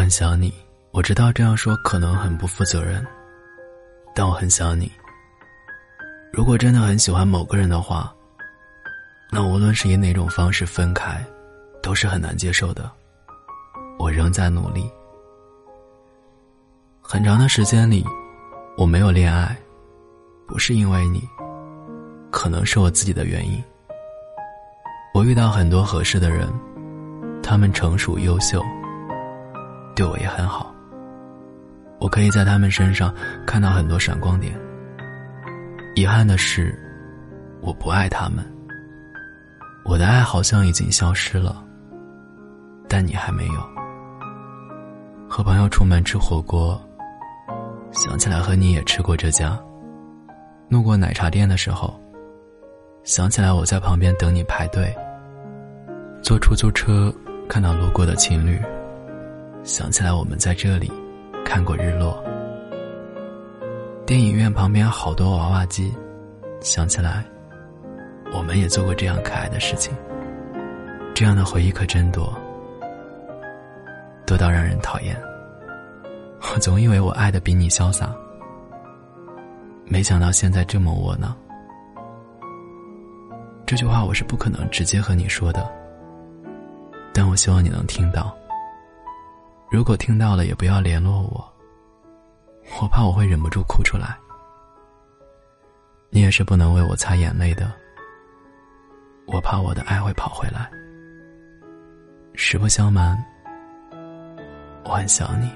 很想你，我知道这样说可能很不负责任，但我很想你。如果真的很喜欢某个人的话，那无论是以哪种方式分开，都是很难接受的。我仍在努力。很长的时间里，我没有恋爱，不是因为你，可能是我自己的原因。我遇到很多合适的人，他们成熟优秀，对我也很好。我可以在他们身上看到很多闪光点。遗憾的是，我不爱他们。我的爱好像已经消失了，但你还没有。和朋友出门吃火锅，想起来和你也吃过这家。路过奶茶店的时候，想起来我在旁边等你排队。坐出租车看到路过的情侣，想起来我们在这里看过日落。电影院旁边好多娃娃机，想起来，我们也做过这样可爱的事情。这样的回忆可真多，多到让人讨厌。我总以为我爱的比你潇洒，没想到现在这么窝囊。这句话我是不可能直接和你说的，但我希望你能听到。如果听到了，也不要联络我。我怕我会忍不住哭出来，你也是不能为我擦眼泪的。我怕我的爱会跑回来。实不相瞒，我很想你。